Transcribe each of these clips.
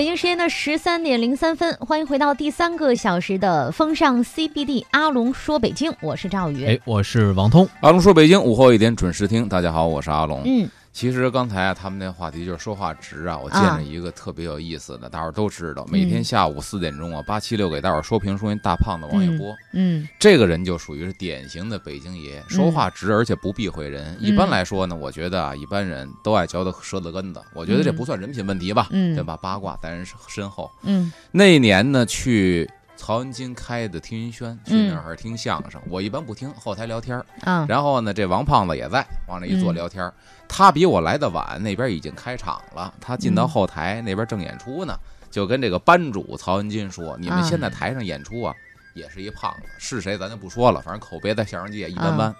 北京时间的十三点零三分，欢迎回到第三个小时的风尚 CBD，阿龙说北京，我是赵宇。哎，我是王通。阿龙说北京午后一点准时听，大家好，我是阿龙。嗯，其实刚才啊，他们那话题就是说话直啊，我见着一个特别有意思的，大伙儿都知道，每天下午四点钟啊，八七六给大伙儿说评书，那大胖子王玥波，嗯。这个人就属于是典型的北京爷，说话直而且不避讳人。一般来说呢，我觉得啊，一般人都爱嚼的舌头根子，我觉得这不算人品问题吧，嗯。对吧？八卦在人身后。嗯。那一年呢，去曹文金开的听云轩，去嗯那儿听相声。我一般不听，后台聊天儿。啊，然后呢，这王胖子也在，往那一坐嗯聊天儿。他比我来的晚，那边已经开场了。他进到嗯后台，那边正演出呢，就跟这个班主曹文金说：“你们啊现在台上演出啊，也是一胖子，是谁咱就不说了，反正口碑在相声界一般般。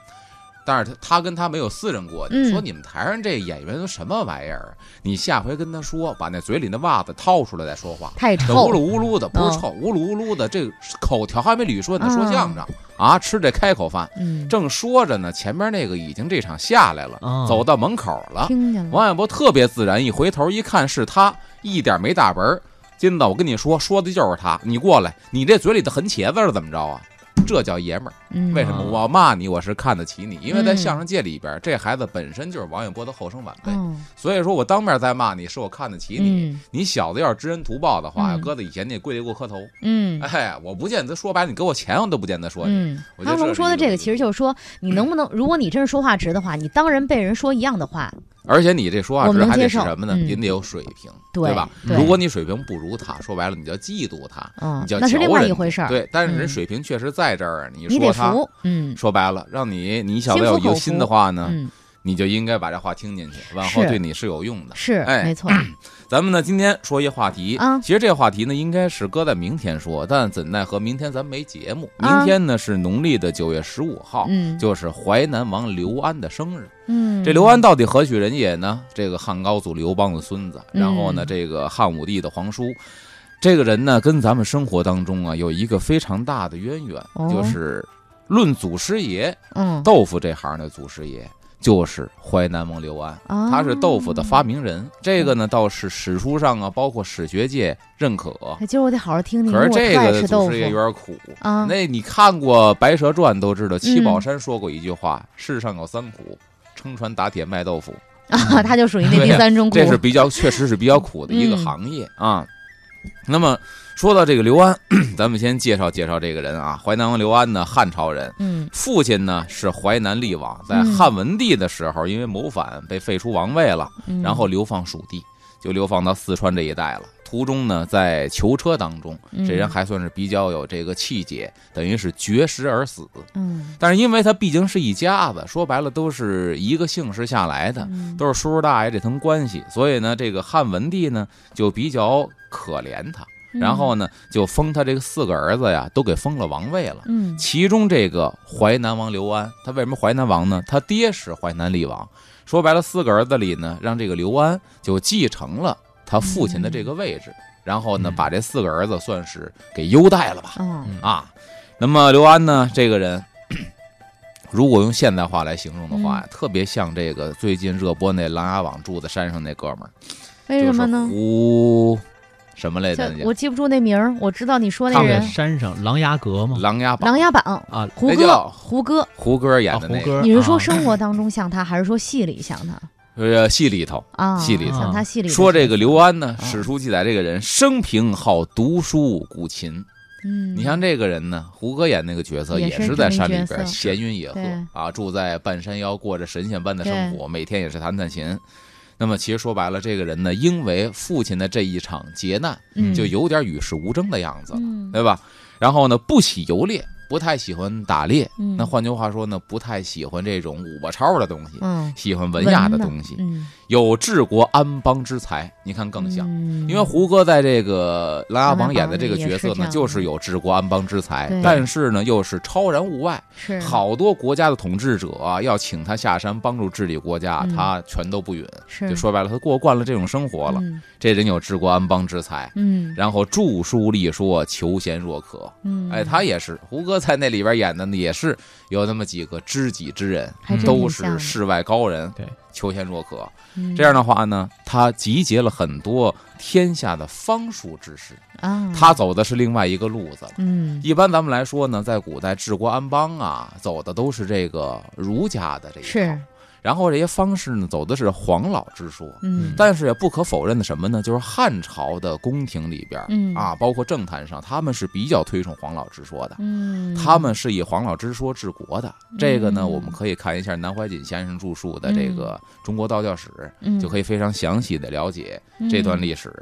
但是他他跟他没有私人过节，嗯说你们台上这演员都什么玩意儿啊？你下回跟他说，把那嘴里那袜子掏出来再说话。太臭这呜噜呜噜的，不是嗯臭，呜噜呜噜的，这口条还没捋顺呢，说相声啊，吃这开口饭。嗯，正说着呢，前面那个已经这场下来了，哦走到门口了。听见了，王小波特别自然，一回头一看是他，一点没打本儿。金子，我跟你说，说的就是他。你过来，你这嘴里的横茄子是怎么着啊？这叫爷们儿。嗯为什么啊我骂你？我是看得起你，因为在嗯相声界里边，这孩子本身就是王小波的后生晚辈，嗯所以说我当面再骂你是我看得起你。嗯你小子要是知恩图报的话，嗯搁在以前你也跪地给我磕头。嗯哎，我不见得说白了，你给我钱我都不见得说你。嗯，我觉得阿龙是说的这个其实就是说，你能不能，如果你真是说话直的话，你当人被人说一样的话，而且你这说话我们直还得是什么呢？嗯您得有水平，对吧？如果你水平不如他，说白了你叫嫉妒他，嗯你就，那是另外嚼人一回事儿。对，但是嗯人水平确实在这儿，你说他，嗯说白了，让你你小子要有心的话呢，嗯，你就应该把这话听进去，往后对你是有用的。是哎没错，咱们呢今天说一话题，啊其实这个话题呢应该是搁在明天说，但怎奈何明天咱没节目，啊明天呢是农历的九月十五号，嗯。就是淮南王刘安的生日。嗯，这刘安到底何许人也呢？这个汉高祖刘邦的孙子，嗯。然后呢，这个汉武帝的皇叔。这个人呢，跟咱们生活当中啊有一个非常大的渊源，哦。就是论祖师爷，嗯。豆腐这行的祖师爷就是淮南王刘安，啊他是豆腐的发明人。这个呢，倒是史书上啊，包括史学界认可。哎今儿我得好好听听，可是这个吃豆腐祖师爷有点苦。啊，那你看过《白蛇传》都知道，七宝嗯山说过一句话：“世上有三苦，撑船打铁卖豆腐。”啊，他就属于那第三种苦，这是比较确实是比较苦的一个嗯行业啊。那么说到这个刘安，咱们先介绍介绍这个人啊。淮南王刘安呢，汉朝人，嗯。父亲呢是淮南厉王，在嗯。汉文帝的时候因为谋反被废除王位了，嗯，然后流放蜀地，就流放到四川这一带了。途中呢，在囚车当中，嗯。这人还算是比较有这个气节，等于是绝食而死。嗯。但是因为他毕竟是一家子，说白了都是一个姓氏下来的，嗯。都是叔叔大爷这层关系，所以呢，这个汉文帝呢就比较可怜他，嗯然后呢就封他这个四个儿子呀，都给封了王位了。嗯其中这个淮南王刘安，他为什么淮南王呢？他爹是淮南厉王，说白了，四个儿子里呢，让这个刘安就继承了他父亲的这个位置，然后呢，嗯把这四个儿子算是给优待了吧。哦啊。那么刘安呢，这个人，如果用现代话来形容的话，嗯特别像这个最近热播那《琅琊榜》住在山上那哥们儿，为什么呢就是？胡什么来这着？我记不住那名儿，我知道你说那人。山上琅琊阁吗，琅琊榜琅琊榜啊，胡歌。胡歌，胡歌演的那个，啊胡歌，你是说啊。生活当中像他，还是说戏里像他？呃，戏里头。啊？戏里头。像他戏里说这个刘安呢，啊。史书记载这个人生平好读书古琴。嗯，你像这个人呢，胡歌演那个角色也是在山里边闲云野鹤啊，住在半山腰，过着神仙般的生活，每天也是弹弹琴。那么其实说白了，这个人呢，因为父亲的这一场劫难，嗯就有点与世无争的样子对吧？然后呢，不喜游猎，不太喜欢打猎。嗯那换句话说呢，不太喜欢这种武巴超的东西，嗯喜欢文雅的东西，嗯有治国安邦之才。你看更像。嗯因为胡歌在这个《琅琊榜》演的这个角色呢，是就是有治国安邦之才，但是呢，又是超然物外。是好多国家的统治者啊要请他下山帮助治理国家，嗯他全都不允。就说白了，他过惯了这种生活了。嗯这人有治国安邦之才，嗯然后著书立说，求贤若渴。嗯，哎，他也是胡歌在那里边演的呢，也是有那么几个知己之人，都是世外高人，对，求贤若渴。嗯。这样的话呢，他集结了很多天下的方术之士，啊，他走的是另外一个路子了。嗯。一般咱们来说呢，在古代治国安邦啊，走的都是这个儒家的这一套，是然后这些方式呢，走的是黄老之说。嗯但是也不可否认的什么呢？就是汉朝的宫廷里边，嗯啊，包括政坛上，他们是比较推崇黄老之说的。嗯，他们是以黄老之说治国的，这个呢，嗯我们可以看一下南怀瑾先生著述的这个《中国道教史》，嗯就可以非常详细的了解这段历史。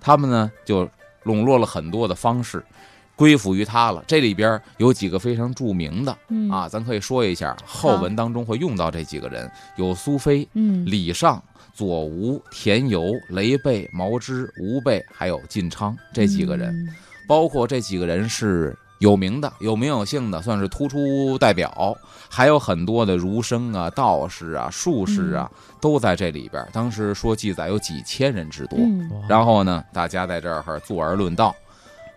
他们呢，就笼络了很多的方式，归附于他了。这里边有几个非常著名的嗯啊，咱可以说一下，后文当中会用到这几个人，有苏菲、嗯李尚。左吴、田由、雷贝、毛之、吴贝，还有晋昌这几个人，嗯包括这几个人是有名的、有名有姓的，算是突出代表。还有很多的儒生啊、道士啊、术士啊，都在这里边。当时说记载有几千人之多。嗯然后呢，大家在这儿坐而论道。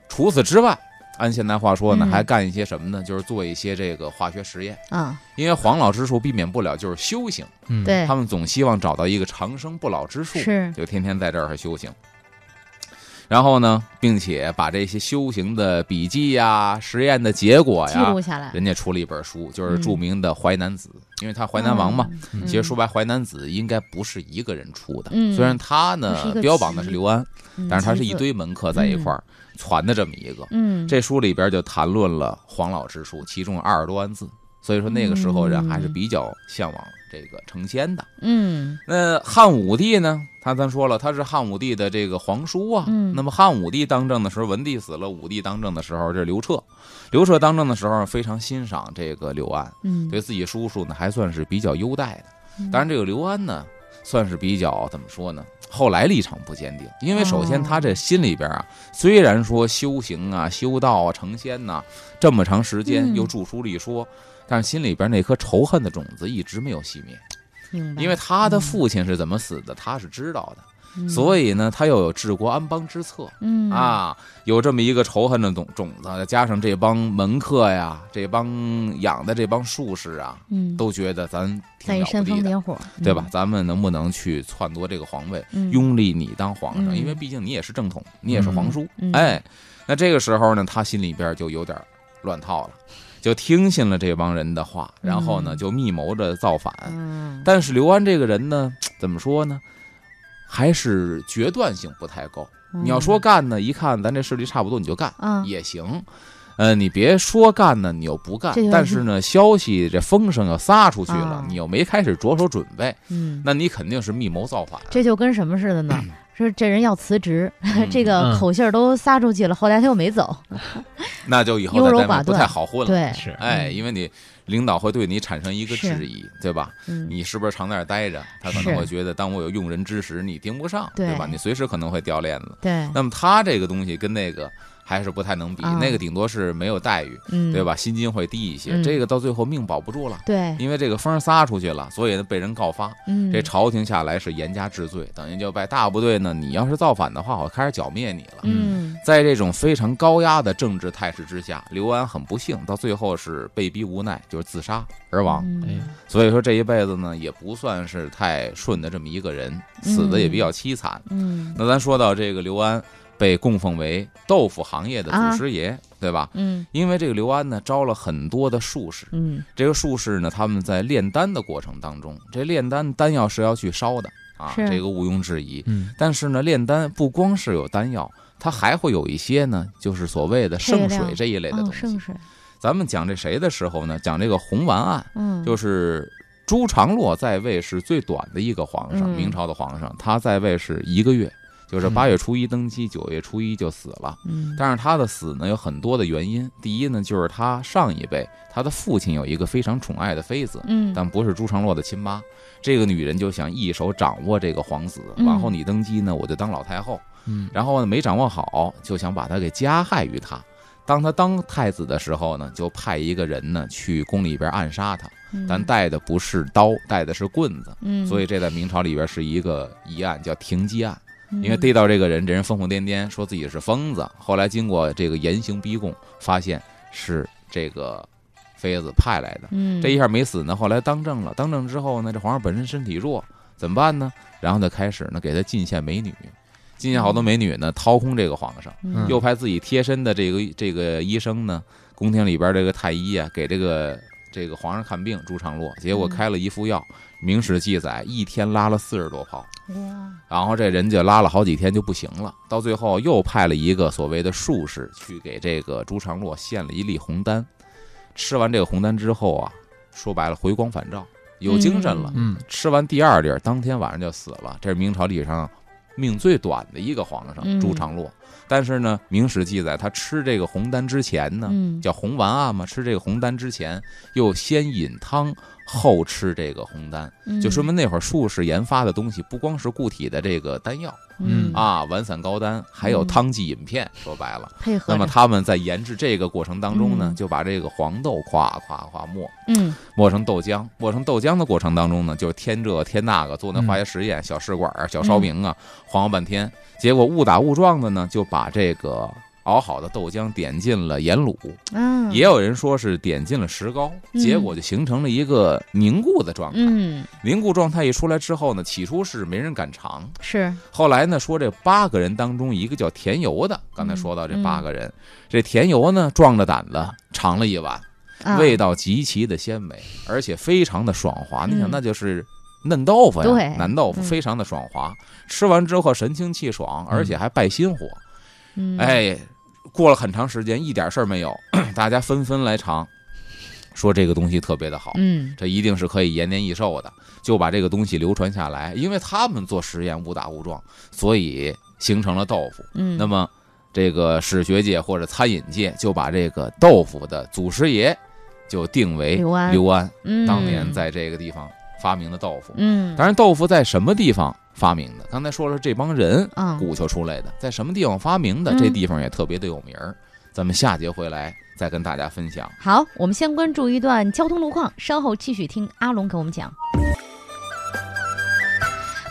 除此之外，按现代话说呢，嗯还干一些什么呢？就是做一些这个化学实验。啊，因为黄老之术避免不了就是修行，嗯，对他们总希望找到一个长生不老之术。是就天天在这儿修行。然后呢，并且把这些修行的笔记呀、实验的结果记呀，录下来，人家出了一本书，就是著名的《淮南子》，因为他淮南王嘛。嗯，其实说白，《淮南子》应该不是一个人出的，嗯虽然他它是一个呢标榜的集是刘安，嗯但是他是一集子堆门客在一块儿传的这么一个。嗯，这书里边就谈论了黄老之术，其中二十多万字，所以说那个时候人还是比较向往这个成仙的。嗯那汉武帝呢？他咱说了，他是汉武帝的这个皇叔啊。嗯那么汉武帝当政的时候，文帝死了，武帝当政的时候，这是刘彻。刘彻当政的时候非常欣赏这个刘安，嗯，对自己叔叔呢还算是比较优待的。嗯当然，这个刘安呢，算是比较怎么说呢？后来立场不坚定，因为首先哦。他这心里边啊，虽然说修行啊、修道啊、成仙呐、这么长时间，嗯又著书立说，但是心里边那颗仇恨的种子一直没有熄灭。因为他的父亲是怎么死的，他是知道的，嗯所以呢，他又有治国安邦之策嗯啊，有这么一个仇恨的种种子，再加上这帮门客呀，这帮养的这帮术士啊，嗯都觉得咱挺煽不地的，风点火，对吧？咱们能不能去篡夺这个皇位，嗯？拥立你当皇上？嗯因为毕竟你也是正统，你也是皇叔，哎，那这个时候呢，他心里边就有点乱套了。就听信了这帮人的话，然后呢，嗯就密谋着造反。嗯，但是刘安这个人呢，怎么说呢，还是决断性不太够。嗯你要说干呢，一看咱这势力差不多，你就干嗯，也行。呃，你别说干呢，你又不干但是呢，消息这风声要撒出去了啊，你又没开始着手准备，嗯，那你肯定是密谋造反。这就跟什么似的呢？说这人要辞职，这个嗯口信儿都撒出去了，后来他又没走，那就以后优在单位不柔寡断太好混了。对，是，哎，嗯因为你领导会对你产生一个质疑，对吧？嗯，你是不是常在那儿待着？他可能会觉得，当我有用人之时，你盯不上，对对吧？你随时可能会掉链子。对，那么他这个东西跟那个还是不太能比，啊那个顶多是没有待遇，嗯，对？吧？薪金会低一些，嗯这个到最后命保不住了。对，因为这个风撒出去了，所以呢被人告发，嗯，这朝廷下来是严加治罪，等于就把大部队呢，你要是造反的话，我开始剿灭你了。嗯在这种非常高压的政治态势之下，刘安很不幸，到最后是被逼无奈，就是自杀而亡。所以说这一辈子呢，也不算是太顺的这么一个人，死的也比较凄惨。嗯那咱说到这个刘安被供奉为豆腐行业的祖师爷，对吧？嗯因为这个刘安呢招了很多的术士，嗯这个术士呢他们在炼丹的过程当中，这炼丹丹药是要去烧的啊，这个毋庸置疑。嗯但是呢，炼丹不光是有丹药，它还会有一些呢，就是所谓的圣水这一类的哦，东西。圣水，咱们讲这谁的时候呢？讲这个红丸案，嗯，就是朱常洛在位是最短的一个皇上，嗯明朝的皇上，他在位是一个月，就是嗯。八月初一登基，九月初一就死了。嗯，但是他的死呢有很多的原因，第一呢就是他上一辈他的父亲有一个非常宠爱的妃子，嗯，但不是朱常洛的亲妈，这个女人就想一手掌握这个皇子，嗯。往后你登基呢我就当老太后，嗯，然后呢没掌握好，就想把他给加害于他。当他当太子的时候呢，就派一个人呢去宫里边暗杀他，嗯。但带的不是刀，带的是棍子，嗯，所以这在明朝里边是一个疑案，叫停机案。因因为逮到这个人，这人疯疯癫癫，说自己是疯子。后来经过这个严刑逼供，发现是这个妃子派来的。嗯，这一下没死呢，后来当政了。当政之后呢，这皇上本身身体弱，怎么办呢？然后就开始呢给他进献美女，进献好多美女呢，掏空这个皇上，嗯又派自己贴身的这个这个医生呢，宫廷里边这个太医啊，给这个这个皇上看病朱常洛，结果嗯开了一副药，明史记载一天拉了四十多泡。哇，然后这人家拉了好几天就不行了，到最后又派了一个所谓的术士去给这个朱常洛献了一粒红丹，吃完这个红丹之后啊，说白了回光返照，有精神了。嗯，吃完第二粒，当天晚上就死了。这是明朝历史上命最短的一个皇上嗯朱常洛。但是呢，明史记载他吃这个红丹之前呢，嗯，叫红丸案嘛，吃这个红丹之前又先饮汤，后吃这个红丹。嗯。就说明那会儿术士研发的东西不光是固体的这个丹药嗯。啊，丸散高丹，还有嗯汤剂饮片。说白了，配合，那么他们在研制这个过程当中呢嗯，就把这个黄豆夸夸夸磨嗯。磨成豆浆，磨成豆浆的过程当中呢，就是添这添那个，做那化学实验，小试管儿、小烧饼啊，晃悠半天，结果误打误撞的呢，就把这个。熬好的豆浆点进了盐卤，嗯，也有人说是点进了石膏，嗯。结果就形成了一个凝固的状态。嗯。凝固状态一出来之后呢，起初是没人敢尝，是，后来呢说这八个人当中一个叫田油的，刚才说到这八个人，这田油呢壮着胆子尝了一碗，啊。味道极其的鲜美，而且非常的爽滑。你想嗯那就是嫩豆腐呀，对。南豆腐嗯。非常的爽滑，吃完之后神清气爽，而且还败心火。嗯，哎，过了很长时间一点事儿没有，大家纷纷来尝，说这个东西特别的好。嗯这一定是可以延年益寿的，就把这个东西流传下来。因为他们做实验误打误撞，所以形成了豆腐。嗯，那么，这个史学界或者餐饮界就把这个豆腐的祖师爷就定为刘安刘安，嗯当年在这个地方发明的豆腐。嗯当然，豆腐在什么地方发明的？刚才说了，这帮人嗯鼓捣出来的，在什么地方发明的？嗯这地方也特别的有名儿。咱们下节回来再跟大家分享。好，我们先关注一段交通路况，稍后继续听阿龙给我们讲。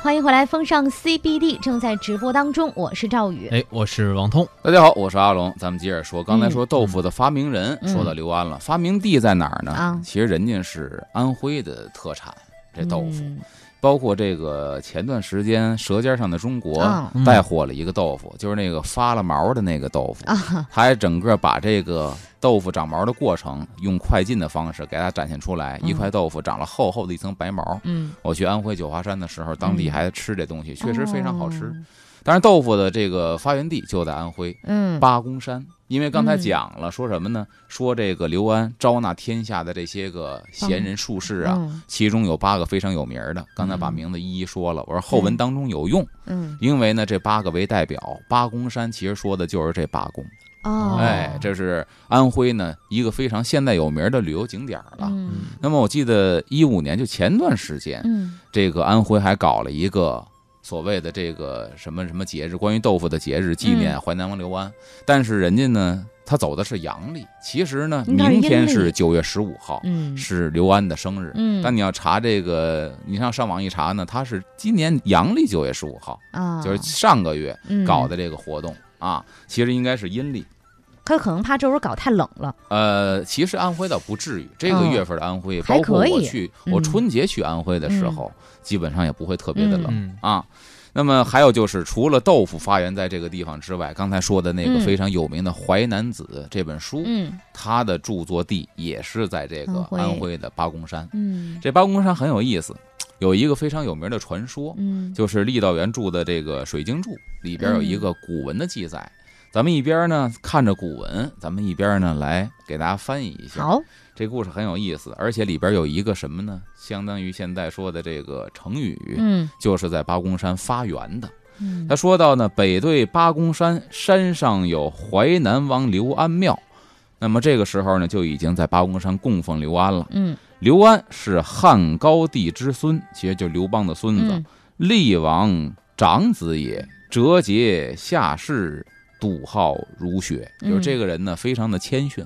欢迎回来，风尚 CBD 正在直播当中，我是赵宇。哎，我是王通。大家好，我是阿龙。咱们接着说，刚才说豆腐的发明人，嗯说到刘安了，发明地在哪儿呢？啊其实人家是安徽的特产，这豆腐，嗯。包括这个前段时间《舌尖上的中国》带火了一个豆腐，就是那个发了毛的那个豆腐，啊，他还整个把这个豆腐长毛的过程用快进的方式给它展现出来，嗯。一块豆腐长了厚厚的一层白毛。嗯，我去安徽九华山的时候，当地嗯。还吃这东西，确实非常好吃。哦。当然，豆腐的这个发源地就在安徽。嗯，八公山，因为刚才嗯讲了，说什么呢？说这个刘安招纳天下的这些个贤人术士啊，嗯其中有八个非常有名的。刚才把名字一一说了，我说后文当中有用，嗯因为呢这八个为代表，八公山其实说的就是这八公。哦，哎，这是安徽呢一个非常现在有名的旅游景点了。嗯那么我记得一五年就前段时间，嗯这个安徽还搞了一个所谓的这个什么什么节日，关于豆腐的节日，纪念嗯。淮南王刘安。但是人家呢，他走的是阳历，其实呢，明天是九月十五号，嗯。是刘安的生日。嗯，但你要查这个，你上上网一查呢，他是今年阳历九月十五号，啊，就是上个月嗯。搞的这个活动。啊，其实应该是阴历。他可能怕这会儿搞太冷了。呃，其实安徽倒不至于，这个嗯月份的安徽，还包括我去嗯我春节去安徽的时候，基本上也不会特别的冷。嗯啊。那么还有就是，除了豆腐发源在这个地方之外，刚才说的那个嗯非常有名的《淮南子》这本书，嗯它的著作地也是在这个安徽安徽的八公山。嗯这八公山很有意思，有一个非常有名的传说，嗯，就是郦道元著的这个《水经注》里边有一个古文的记载。咱们一边呢看着古文，咱们一边呢来给大家翻译一下。好，这故事很有意思，而且里边有一个什么呢？相当于现在说的这个成语，嗯就是在八公山发源的。嗯他说到呢，北对八公山，山上有淮南王刘安庙。那么这个时候呢，就已经在八公山供奉刘安了。嗯刘安是汉高帝之孙，其实就是刘邦的孙子嗯，厉王长子也，折节下士，笃好儒学。嗯。就是这个人呢，非常的谦逊，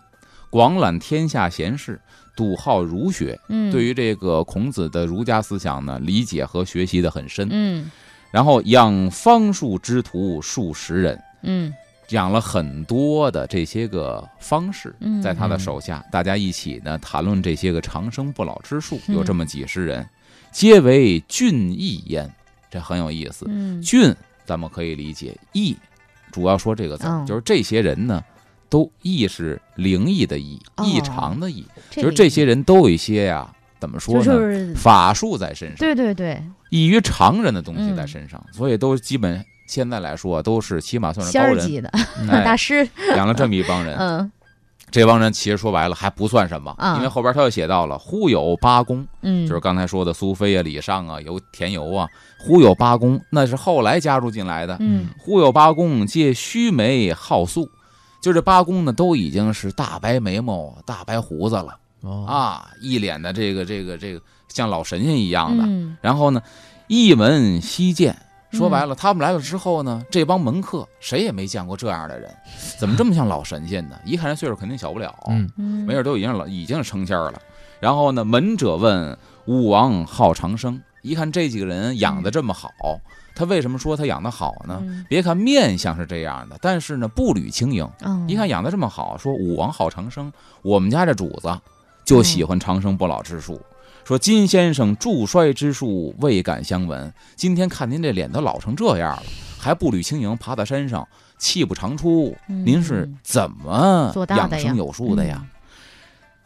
广揽天下贤士，笃好儒学。嗯，对于这个孔子的儒家思想呢，理解和学习的很深。嗯。然后养方术之徒数十人，嗯。养了很多的这些个方士嗯，在他的手下，大家一起呢谈论这些个长生不老之术，嗯。有这么几十人，皆为俊逸焉，这很有意思。嗯。俊，咱们可以理解逸，主要说这个字就是这些人呢，都异是灵异的异，哦。异常的异，就是这些人都有一些呀，怎么说就呢？是法术在身上，对对对，异于常人的东西在嗯身上，所以都基本现在来说都是起码算是高人，儿级的哎 大师，养了这么一帮人。嗯这帮人其实说白了还不算什么，啊因为后边他又写到了忽有八公，嗯，就是刚才说的苏菲啊、李尚啊、游田游啊，忽有八公，那是后来加入进来的。嗯忽有八公皆须眉好素，就这八公呢都已经是大白眉毛、大白胡子了哦，啊，一脸的这个这个这个像老神仙一样的。嗯然后呢，一门西见。说白了，他们来了之后呢，这帮门客谁也没见过这样的人，怎么这么像老神仙呢？一看人岁数肯定小不了，没准都已经是老已经是成仙了。然后呢，门者问武王好长生，一看这几个人养的这么好，他为什么说他养的好呢？嗯别看面相是这样的，但是呢，步履轻盈。哦一看养的这么好，说武王好长生，我们家这主子就喜欢长生不老之术。说金先生助衰之术未敢相闻，今天看您这脸都老成这样了，还步履轻盈，爬到山上，气不长出，嗯您是怎么养生有术的呀？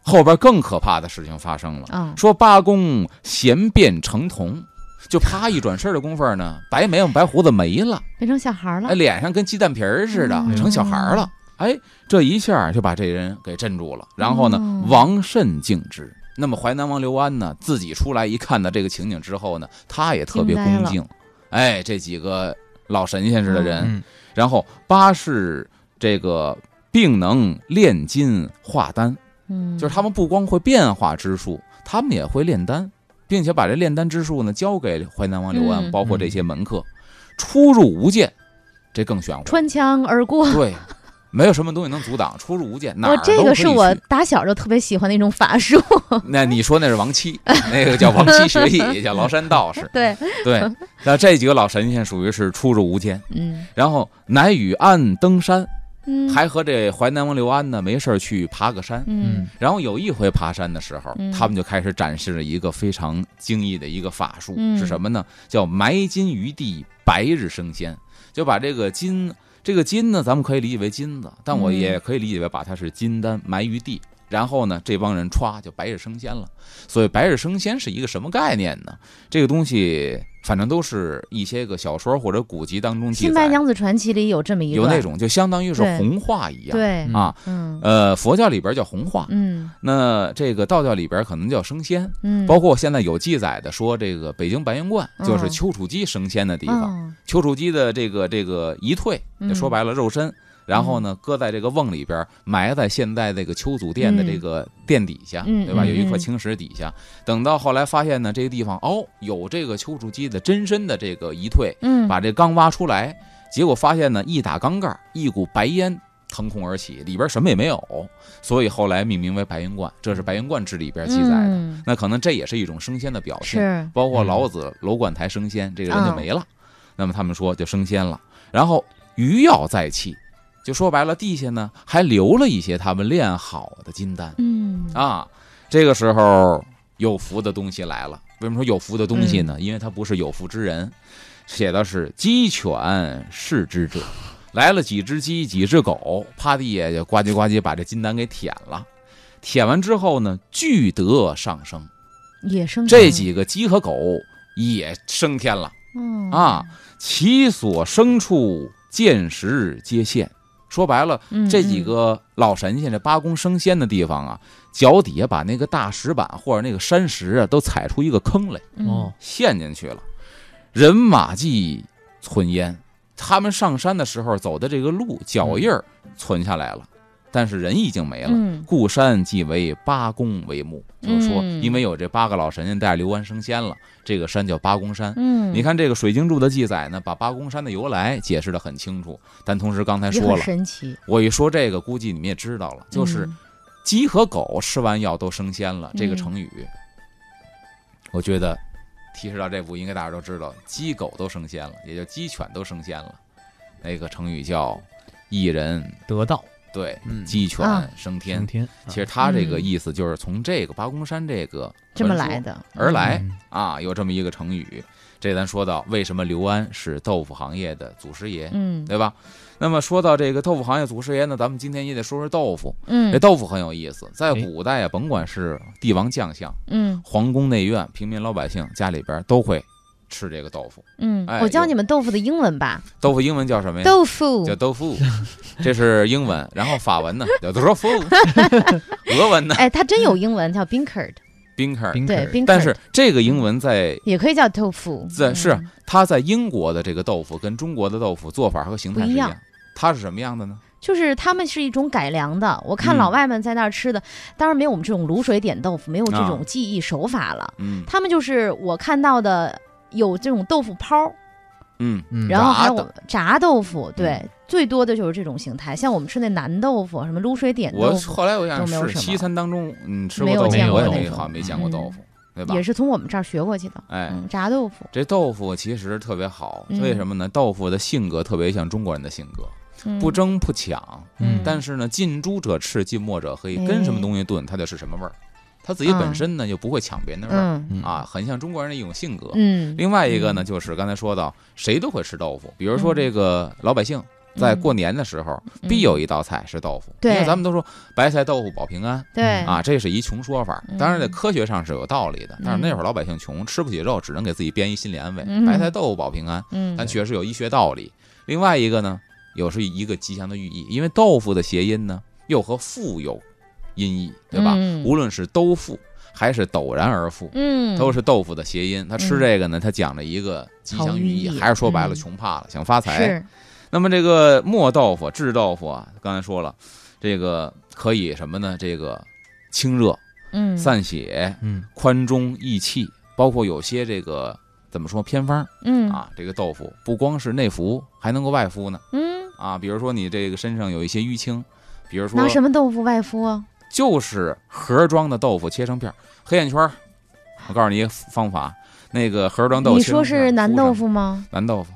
后边更可怕的事情发生了，啊说八公闲变成童，就啪一转身的功夫呢，白眉毛白胡子没了，变成小孩了哎，，脸上跟鸡蛋皮儿似的，嗯成小孩了。哎，这一下就把这人给镇住了。然后呢哦，王慎敬之。那么淮南王刘安呢，自己出来一看到这个情景之后呢，他也特别恭敬。哎，这几个老神仙似的人，嗯然后八是这个并能炼金化丹，嗯，就是他们不光会变化之术，他们也会炼丹，并且把这炼丹之术呢交给淮南王刘安，嗯包括这些门客，出入无间，这更玄乎。穿墙而过。对，没有什么东西能阻挡，出入无间，哪儿我这个是我打小就特别喜欢的一种法术，那你说那是王七，那个叫王七学艺，也叫崂山道士。对，对，那这几个老神仙属于是出入无间，嗯然后乃与安登山，嗯，还和这淮南王刘安呢没事儿去爬个山。嗯然后有一回爬山的时候，嗯他们就开始展示了一个非常精异的一个法术，嗯是什么呢？叫埋金于地，白日升仙，就把这个金，这个金呢，咱们可以理解为金子，但我嗯也可以理解为把它是金丹埋于地。然后呢，这帮人歘就白日升仙了。所以白日升仙是一个什么概念呢？这个东西反正都是一些个小说或者古籍当中《记载，新白娘子传奇》里有这么一段，有那种就相当于是红话一样。对，啊。嗯。呃，佛教里边叫红话，嗯。那这个道教里边可能叫升仙，嗯，包括现在有记载的说，这个北京白云观嗯。就是丘处机升仙的地方。哦丘处机的这个这个一退，嗯。说白了肉身，然后呢搁在这个瓮里边，埋在现在这个丘祖殿的这个殿底下，嗯对吧？嗯有一块嗯青石底下。等到后来发现呢，这个地方哦有这个丘处机的真身的这个遗退，嗯，把这缸挖出来，结果发现呢，一打缸盖，一股白烟腾空而起，里边什么也没有，所以后来命名为白云观，这是白云观志里边记载的。嗯那可能这也是一种升仙的表现，是包括嗯老子楼观台升仙，这个人就嗯没了。那么他们说就升仙了，然后余药在气，就说白了，地下呢还留了一些他们炼好的金丹嗯啊。这个时候有福的东西来了，为什么说有福的东西嗯呢？因为他不是有福之人，写的是鸡犬视之者，来了几只鸡几只狗，趴地下就呱唧呱唧把这金丹给舔了。舔完之后呢，俱得上升，野生这几个鸡和狗也升天了。嗯啊，其所生处见识皆现。说白了，嗯这几个老神仙，这八公升仙的地方啊，脚底下把那个大石板或者那个山石啊，都踩出一个坑来，嗯。哦，陷进去了。人马迹存焉，他们上山的时候走的这个路脚印儿存下来了，但是人已经没了。嗯故山即为八公为墓，就是说，嗯因为有这八个老神仙带着刘安升仙了，这个山叫八公山。嗯，你看这个水经注的记载呢，把八公山的由来解释的很清楚。但同时刚才说了，神奇，我一说这个，估计你们也知道了，就是嗯鸡和狗吃完药都升仙了。这个嗯成语，我觉得提示到这步，应该大家都知道，鸡狗都升仙了，也就鸡犬都升仙了。那个成语叫一人得道对嗯鸡犬啊升天升。天，其实他这个嗯意思就是从这个八公山这个这么来的，而来嗯啊，有这么一个成语。这咱说到为什么刘安是豆腐行业的祖师爷，嗯对吧？那么说到这个豆腐行业祖师爷呢，咱们今天也得说说豆腐。嗯这嗯豆腐很有意思，在哎古代啊，甭管是帝王将相、嗯皇宫内院、平民老百姓家里边都会吃这个豆腐。嗯哎，我教你们豆腐的英文吧，豆腐英文叫什么呀？豆腐叫豆腐，这是英文。然后法文呢叫豆腐，俄文呢哎，它真有英文叫 binkerd，binker。对冰可 binkerd，但是这个英文在也可以叫豆腐，在是嗯它在英国的这个豆腐跟中国的豆腐做法和形态一不一样，它是什么样的呢？就是他们是一种改良的。我看嗯老外们在那儿吃的，当然没有我们这种卤水点豆腐，没有这啊种技艺手法了。嗯他们就是我看到的有这种豆腐泡，嗯嗯然后还有炸豆腐，对嗯，最多的就是这种形态。像我们吃那南豆腐，什么卤水点我豆腐，后来我想是都没有什么西餐当中，嗯，吃没有过没好像没见过嗯豆腐，对吧也？是从我们这儿学过去的。哎，嗯，炸豆腐，这豆腐其实特别好，嗯为什么呢？豆腐的性格特别像中国人的性格，嗯不争不抢，嗯但是呢，近朱者赤，近墨者黑，哎跟什么东西炖，它就是什么味儿。它自己本身呢，就不会抢别人的味儿啊，很像中国人的一种性格。嗯，另外一个呢，就是刚才说到，谁都会吃豆腐，比如说嗯这个老百姓。在过年的时候，嗯必有一道菜是豆腐，对因为咱们都说白菜豆腐保平安对啊，这是一穷说法。嗯当然，在科学上是有道理的，但是那会儿老百姓穷，吃不起肉，只能给自己编一心理安慰，嗯白菜豆腐保平安。嗯但确实有医学道理。另外一个呢，有是一个吉祥的寓意，因为豆腐的谐音呢，又和富有音译，对吧？嗯无论是都富还是陡然而富，嗯都是豆腐的谐音。他吃这个呢，他讲了一个吉祥寓意，还是说白了，嗯穷怕了，想发财。那么这个磨豆腐、制豆腐啊，刚才说了，这个可以什么呢？这个清热、嗯散血、嗯宽中益气，包括有些这个怎么说偏方嗯啊，这个豆腐不光是内服，还能够外敷呢。嗯，啊，比如说你这个身上有一些淤青，比如说拿什么豆腐外敷啊？就是盒装的豆腐切成片儿，黑眼圈儿。我告诉你一个方法，那个盒装豆腐你说是南豆腐吗？南豆腐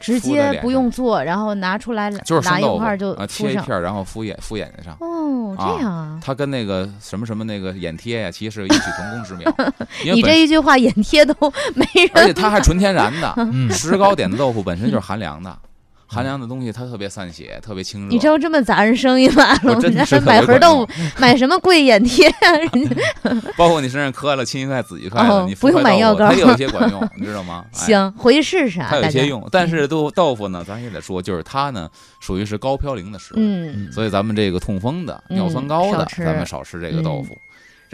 直接不用做，然后拿出来就是拿一块就。切一片儿，然后敷眼敷眼睛上。哦，啊这样啊。它跟那个什么什么那个眼贴呀，其实异曲同工之妙。你这一句话眼贴都没人。而且它还纯天然的，嗯石膏点的豆腐本身就是寒凉的，寒凉的东西它特别散血，特别清热。你知道这么砸人生意吗？我真的是买盒豆腐，买什么贵眼贴啊？人 家包括你身上磕了青一块紫一块的，哦你不用买药膏它有一些管用，你知道吗？哎行，回去试试啊。它有一些。用，但是豆豆腐呢，咱也得说，就是它呢属于是高嘌呤的食物，嗯，所以咱们这个痛风的、嗯尿酸高的，咱们少吃这个豆腐。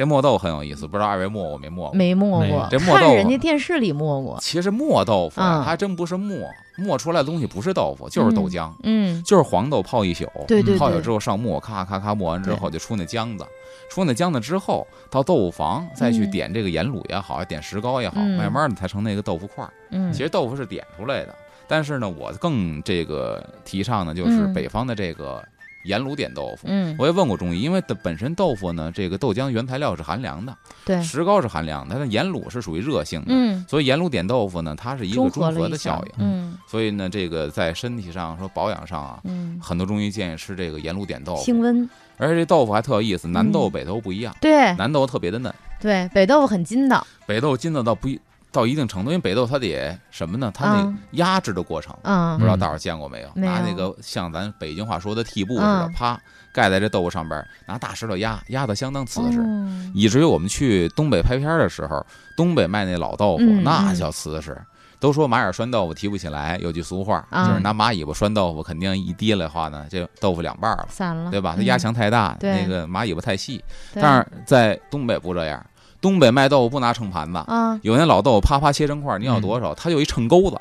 这磨豆很有意思，不知道二位磨过没磨过？没磨过，这磨豆腐看人家电视里磨过。其实磨豆腐呀，嗯它还真不是磨，磨出来的东西不是豆腐，就是豆浆，嗯，就是黄豆泡一宿，对对对泡下之后上磨，咔咔咔磨完之后就出那浆子，出那浆子之后到豆腐房再去嗯点这个盐卤也好，点石膏也好，嗯慢慢的才成那个豆腐块儿。嗯，其实豆腐是点出来的，但是呢，我更这个提倡的就是嗯北方的这个盐卤点豆腐。嗯，我也问过中医，因为的本身豆腐呢，这个豆浆原材料是寒凉的，对，石膏是寒凉的，它的盐卤是属于热性的，嗯，所以盐卤点豆腐呢，它是一个中中和的效应。嗯所以呢，这个在身体上说保养上啊，嗯，很多中医建议吃这个盐卤点豆腐，清温，而且这豆腐还特有意思，南豆嗯。北豆不一样，对。南豆特别的嫩，对，北豆腐很筋道，北豆筋道到不一到一定程度，因为北豆它得什么呢？它那嗯压制的过程。嗯不知道大伙儿见过没有？拿那个像咱北京话说的屉布似的，嗯啪盖在这豆腐上边儿，拿大石头压，压的相当瓷实。哦以至于我们去东北拍片儿的时候，东北卖那老豆腐，那叫瓷实。都说马眼拴豆腐提不起来，有句俗话，啊就是拿蚂蚁巴拴豆腐，肯定一跌来的话呢，这豆腐两半儿了，散了，对吧？它嗯压强太大，那个蚂蚁巴太细。但是在东北不这样，东北卖豆腐不拿秤盘子，啊，有那老豆腐啪啪切成块儿，你要多少？它就一秤钩子，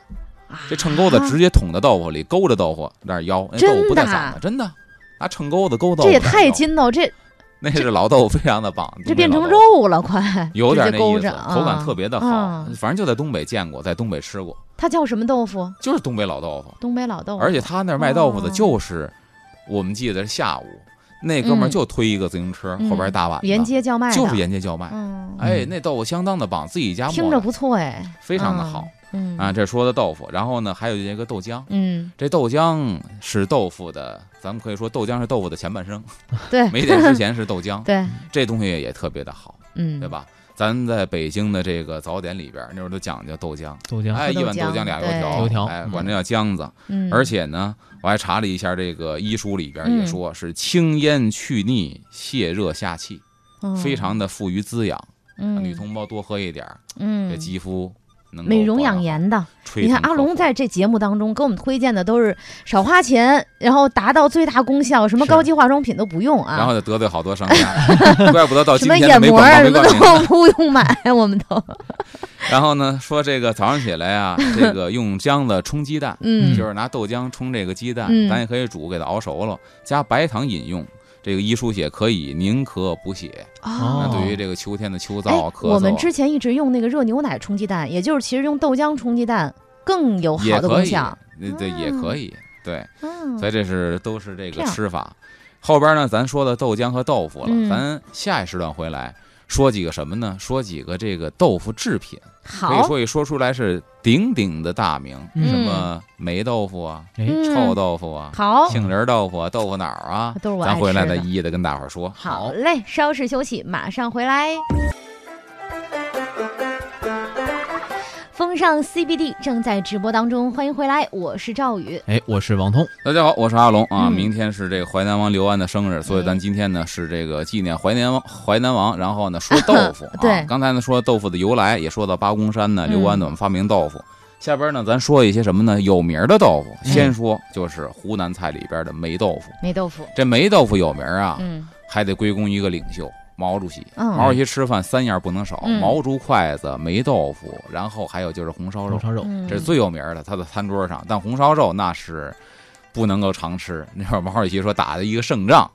这秤钩子啊直接捅到豆腐里，勾着豆腐那儿摇，那豆腐不带的散的，真的。拿秤钩子勾豆腐，这也太，筋道，这 那是老豆腐，非常的棒。这变成肉了，快，有点那意思，口感特别的好啊。反正就在东北见过，在东北吃过，它叫什么豆腐？就是东北老豆腐。东北老豆腐，而且他那儿卖豆腐的哦就是，我们记得是下午，那哥们儿嗯就推一个自行车，嗯后边大碗子，沿街叫卖，就是沿街叫卖。嗯，哎，那豆腐相当的棒，自己家磨的听着不错哎，非常的好。嗯啊，这说的豆腐，然后呢还有一个豆浆。嗯，这豆浆是豆腐的，咱们可以说豆浆是豆腐的前半生，对，没点之前是豆浆，对，这东西也特别的好，嗯，对？吧？咱在北京的这个早点里边，那会儿都讲究豆浆，豆浆，哎，一碗豆浆浆俩油条，油条哎，嗯。管这叫浆子。嗯，而且呢，我还查了一下这个医书里边也嗯。说是清咽去腻、泻热下气，嗯非常的富于滋养。嗯。女同胞多喝一点儿，嗯。这肌肤美容养颜的。你看阿龙在这节目当中给我们推荐的都是少花钱，然后达到最大功效，什么高级化妆品都不用啊，然后就得罪好多商家，怪不得到什么今天眼膜儿都没广告什么。都 不用买，我们都 然后呢，说这个早上起来啊，这个用姜子冲鸡蛋，嗯就是拿豆浆冲这个鸡蛋，嗯咱也可以煮，给它熬熟了，加白糖饮用。这个医书写可以宁咳补血，那哦对于这个秋天的秋哎燥、咳嗽。啊，我们之前一直用那个热牛奶冲鸡蛋，也就是其实用豆浆冲鸡蛋更有好的功效。，对对，也可以，对，嗯，所以这是都是这个吃法。后边呢，咱说的豆浆和豆腐了，嗯。咱下一时段回来说几个什么呢？说几个这个豆腐制品，可以，说一说出来是鼎鼎的大名，嗯什么霉豆腐啊、臭豆腐啊、好，杏仁豆腐啊、豆腐脑啊，都是我咱回来再一一的跟大伙儿说。好嘞，稍事休息，马上回来。风尚 CBD 正在直播当中，欢迎回来，我是赵宇。哎，我是王通，大家好，我是阿龙啊。嗯明天是这个淮南王刘安的生日，所以咱哎今天呢是这个纪念淮南王淮南王，然后呢说豆腐 啊。对刚才呢说豆腐的由来，也说到八公山呢，嗯刘安怎么发明豆腐。下边呢咱说一些什么呢？有名的豆腐，嗯先说就是湖南菜里边的霉豆腐。霉豆腐，这霉豆腐有名啊，嗯还得归功于一个领袖毛主席。嗯毛主席吃饭三样不能少：嗯毛竹筷子、霉豆腐，然后还有就是红烧肉红。烧肉，嗯，这是最有名的，他的餐桌上。但红烧肉那是不能够常吃。那会儿毛主席说打了一个胜仗，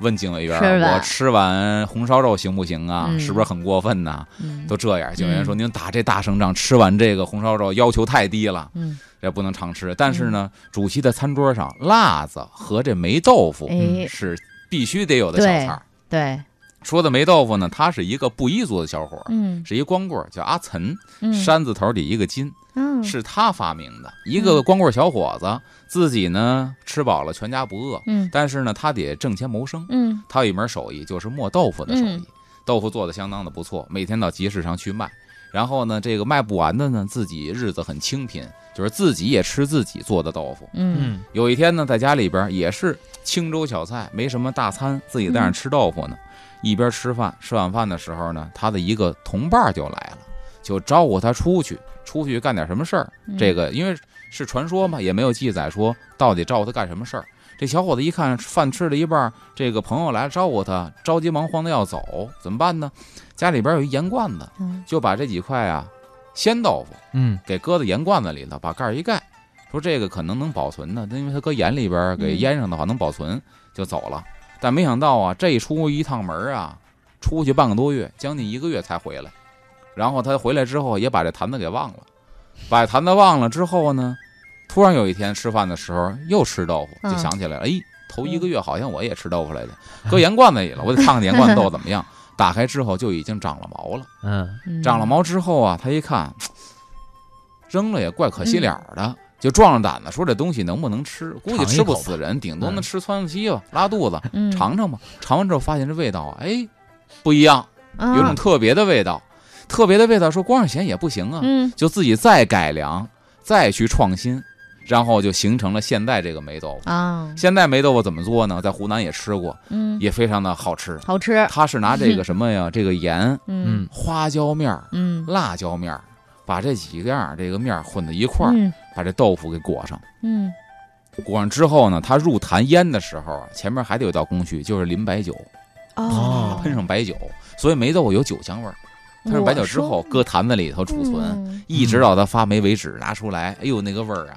问警卫员是：“吧我吃完红烧肉行不行啊？嗯是不是很过分呐？”嗯都这样。警卫员说：“您打这大胜仗，吃完这个红烧肉要求太低了，嗯，这不能常吃。”但是呢，主席的餐桌上辣子和这霉豆腐哎，是必须得有的小菜儿。对，说的霉豆腐呢，他是一个布依族的小伙儿，嗯是一光棍儿，叫阿岑，嗯，山字头底一个金。嗯是他发明的。一个光棍小伙子，自己呢吃饱了，全家不饿，嗯但是呢，他得挣钱谋生。嗯他有一门手艺，就是磨豆腐的手艺嗯。豆腐做的相当的不错，每天到集市上去卖。然后呢，这个卖不完的呢，自己日子很清贫，就是自己也吃自己做的豆腐。嗯嗯，有一天呢，在家里边也是清粥小菜，没什么大餐，自己在那吃豆腐呢。一边吃饭，吃晚饭的时候呢，他的一个同伴就来了，就招呼他出去，出去干点什么事儿。嗯这个因为是传说嘛，也没有记载说到底招呼他干什么事儿。这小伙子一看饭吃了一半，这个朋友来招呼他，着急忙慌的要走，怎么办呢？家里边有一盐罐子，嗯就把这几块啊鲜豆腐嗯，给搁在盐罐子里头，把盖儿一盖，说这个可能能保存呢，因为他搁盐里边儿给腌上的话能保存，就走了。但没想到啊，这一出一趟门啊，出去半个多月，将近一个月才回来。然后他回来之后也把这坛子给忘了，把坛子忘了之后呢，突然有一天吃饭的时候又吃豆腐，嗯就想起来了，哎，头一个月好像我也吃豆腐来着，搁盐罐子里了，我得看看盐罐子豆腐怎么样。打开之后就已经长了毛了。嗯，嗯长了毛之后啊，他一看，扔了也怪可惜了的，就壮着胆子说这东西能不能吃？估计吃不死人，顶多能嗯吃窜稀吧，拉肚子，嗯尝尝吧。尝完之后发现这味道啊，哎，不一样，啊有种特别的味道。特别的味道，说光是咸也不行啊，嗯就自己再改良，再去创新，然后就形成了现在这个霉豆腐。啊现在霉豆腐怎么做呢？在湖南也吃过，嗯也非常的好吃。好吃它是拿这个 什么呀？这个盐、嗯嗯，花椒面儿、嗯辣椒面儿，把这几样这个面儿混在一块儿，嗯把这豆腐给裹上。嗯裹上之后呢，它入坛腌的时候啊，前面还得有道工序，就是淋白酒，哦喷上白酒，所以霉豆腐有酒香味儿。喷上白酒之后，搁坛子里头储存，嗯一直到它发霉为止，拿出来，哎呦，那个味儿啊，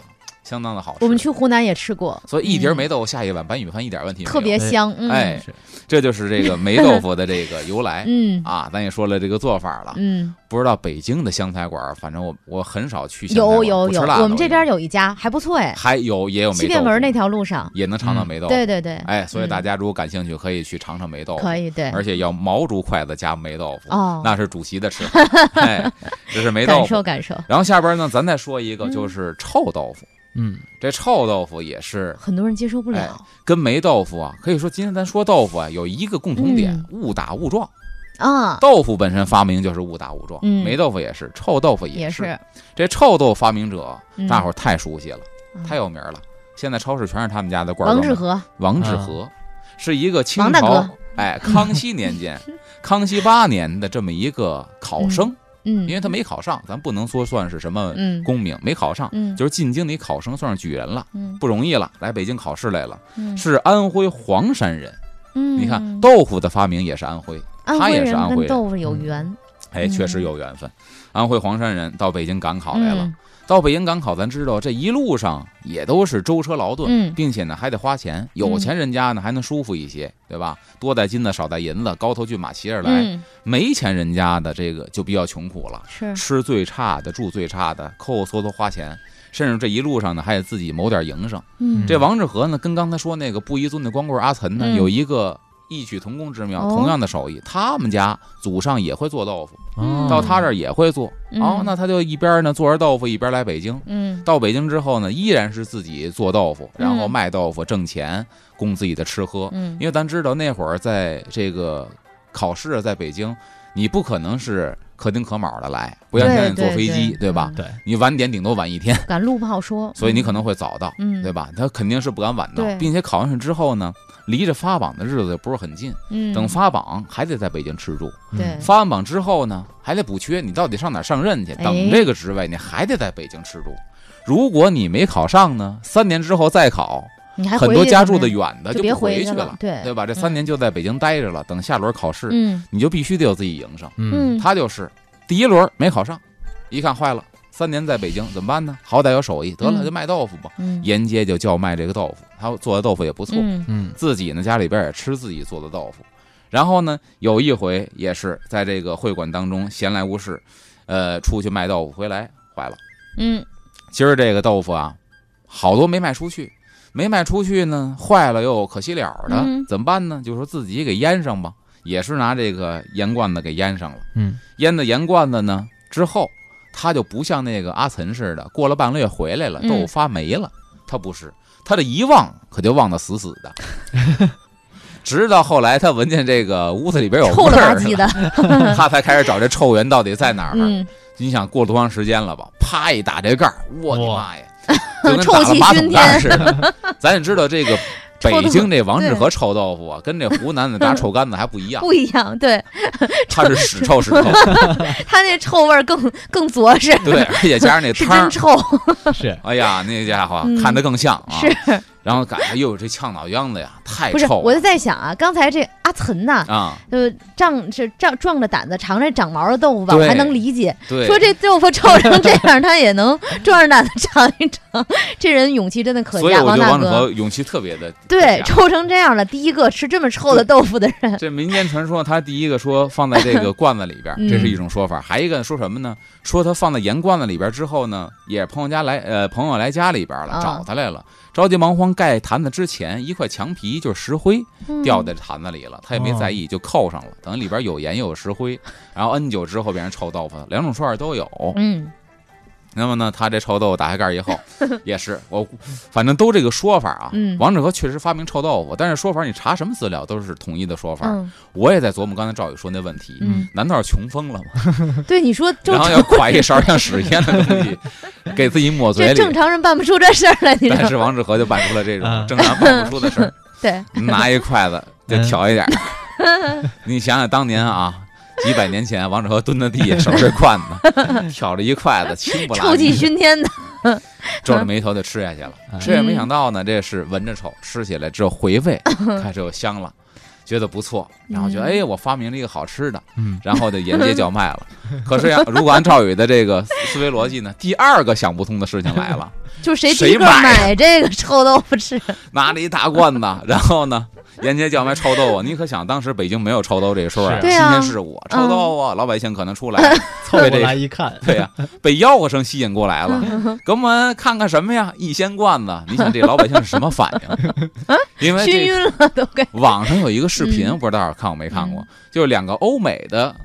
相当的好吃。我们去湖南也吃过，所以一碟嗯梅豆腐下一碗白米饭一点问题没有。特别香。嗯、哎，这就是这个梅豆腐的这个由来 嗯啊。咱也说了这个做法了，嗯，不知道北京的湘菜馆，反正我我很少去有有有，我们这边有有一家还不错哎，还有也有梅豆腐西便门那条路上。也能尝到嗯梅豆腐。对对对，哎，所以嗯大家如果感兴趣，可以去尝尝梅豆腐。可以对。而且要毛竹筷子加梅豆腐，哦，那是主席的吃法。哎，这是梅豆腐感受。感受，然后下边呢，咱再说一个，嗯就是臭豆腐。嗯，这臭豆腐也是很多人接受不哎了跟霉豆腐啊，可以说今天咱说豆腐啊，有一个共同点，误打误撞。啊，豆腐本身发明就是误打误撞，嗯豆腐也是，臭豆腐也是。这臭豆腐发明者，嗯大伙儿太熟悉了，嗯太有名了。现在超市全是他们家的罐装。王致和，王致和是一个清朝哎康熙年间，康熙八年的这么一个考生，嗯，因为他没考上，咱不能说算是什么嗯。功名，没考上，嗯。就是进京的考生，算是举人了，嗯。不容易了，来北京考试来了，嗯。是安徽黄山人。嗯，你看豆腐的发明也是安徽，他也是安徽人。豆腐有缘，哎，嗯确实有缘分。安徽黄山人到北京赶考来了，嗯到北京赶考，咱知道这一路上也都是舟车劳顿，嗯并且呢还得花钱。有钱人家呢还能舒服一些，对吧？多带金子少带银子，高头骏马骑着来。嗯，没钱人家的这个就比较穷苦了，吃最差的，住最差的，抠抠搜搜花钱，甚至这一路上呢还得自己谋点营生。嗯这王致和呢，跟刚才说那个布衣尊的光棍阿岑呢，嗯有一个异曲同工之妙，哦同样的手艺，他们家祖上也会做豆腐，嗯到他这儿也会做。嗯哦，那他就一边呢做着豆腐，一边来北京。嗯到北京之后呢，依然是自己做豆腐，然后嗯卖豆腐挣钱，供自己的吃喝。嗯，因为咱知道那会儿在这个考试啊，在北京，你不可能是可丁可卯的来，不像现在坐飞机，对吧？？对，你晚点顶多晚一天，赶路不好说，所以你可能会早到，嗯，对吧？他肯定是不敢晚到，并且考完试之后呢，离着发榜的日子也不是很近，嗯，等发榜还得在北京吃住。对，发完榜之后呢，还得补缺，你到底上哪上任去？哎等这个职位，你还得在北京吃住。如果你没考上呢，三年之后再考，你还很多家住的远的就别不回去了对对吧？这嗯三年就在北京待着了，等下轮考试，嗯你就必须得有自己营生。嗯嗯，他就是第一轮没考上，一看坏了，三年在北京怎么办呢？好歹有手艺，得了嗯就卖豆腐吧。嗯沿街就叫卖这个豆腐，他做的豆腐也不错，嗯嗯自己呢家里边也吃自己做的豆腐。然后呢，有一回也是在这个会馆当中闲来无事，呃，出去卖豆腐回来坏了。嗯今儿这个豆腐啊，好多没卖出去，没卖出去呢，坏了又可惜了的，嗯怎么办呢？就说自己给腌上吧，也是拿这个盐罐子给腌上了。嗯腌的盐罐子呢之后，他就不像那个阿岑似的，过了半个月回来了，嗯豆腐发霉了。他不是，他这一忘可就忘得死死的。直到后来，他闻见这个屋子里边有臭了味儿吧唧的，他才开始找这臭源到底在哪儿。嗯，你想过了多长时间了吧？啪一打这盖儿，我的妈呀，就跟打了马桶盖似的。咱也知道这个北京这王致和臭豆腐啊，跟这湖南的 炸臭干子还不一样，不一样，对。它是屎臭屎臭，它那臭味儿更更着实，对，而且加上那是汤真儿，臭，是。哎呀，那家伙嗯。看着更像啊。是然后赶上又有这呛脑秧子呀，太不是？臭了我就在想啊，刚才这阿岑呐，啊！就仗是仗壮着胆子尝这长毛的豆腐吧，我对还能理解。对，说这豆腐臭成这样，他也能壮着胆子尝一尝，这人勇气真的可嘉，所以我觉得王大哥。和勇气特别的对，臭成这样了，第一个吃这么臭的豆腐的人，这民间传说，他第一个说放在这个罐子里边，嗯这是一种说法；还一个说什么呢？说他放在盐罐子里边之后呢，也朋友家来，呃，朋友来家里边了，啊找他来了，着急忙慌盖坛子之前，一块墙皮就是石灰掉在坛子里了，他也没在意，就扣上了。等里边有盐又有石灰，然后 N 久之后变成臭豆腐了，两种说法都有。嗯那么呢，他这臭豆腐打开盖儿以后，也是我，反正都这个说法啊。嗯王致和确实发明臭豆腐，但是说法你查什么资料都是统一的说法。嗯我也在琢磨刚才赵宇说那问题，嗯，难道是穷疯了吗？对，你说 周然后要㧟一勺像屎一样的东西给自己抹嘴里，这正常人办不出这事儿来？但是王致和就办出了这种嗯正常办不出的事儿，对，拿一筷子就挑一点儿。你想想当年啊，几百年前，王致和蹲在地下手是筷子，挑着一筷子，轻不拉臭气，熏天的，皱着眉头就吃下去了。嗯吃也没想到呢，这是闻着臭，吃起来之后回味，开始又香了。觉得不错，然后觉得嗯哎，我发明了一个好吃的，嗯，然后就沿街 叫卖了。可是呀，如果按赵宇的这个思维逻辑呢，第二个想不通的事情来了，就谁第谁一个买买这个臭豆腐吃？拿着一大罐子，然后呢，沿街叫卖臭豆腐。你可想，当时北京没有臭豆这说啊，是新鲜事物，臭豆腐，老百姓可能出来，凑过这个来一看，对呀、被吆喝声吸引过来了，给我们看看什么呀？一掀罐子，你想这老百姓是什么反应？因为这熏晕了都。网上有一个视频，嗯不知道看过没看过嗯，就是两个欧美的，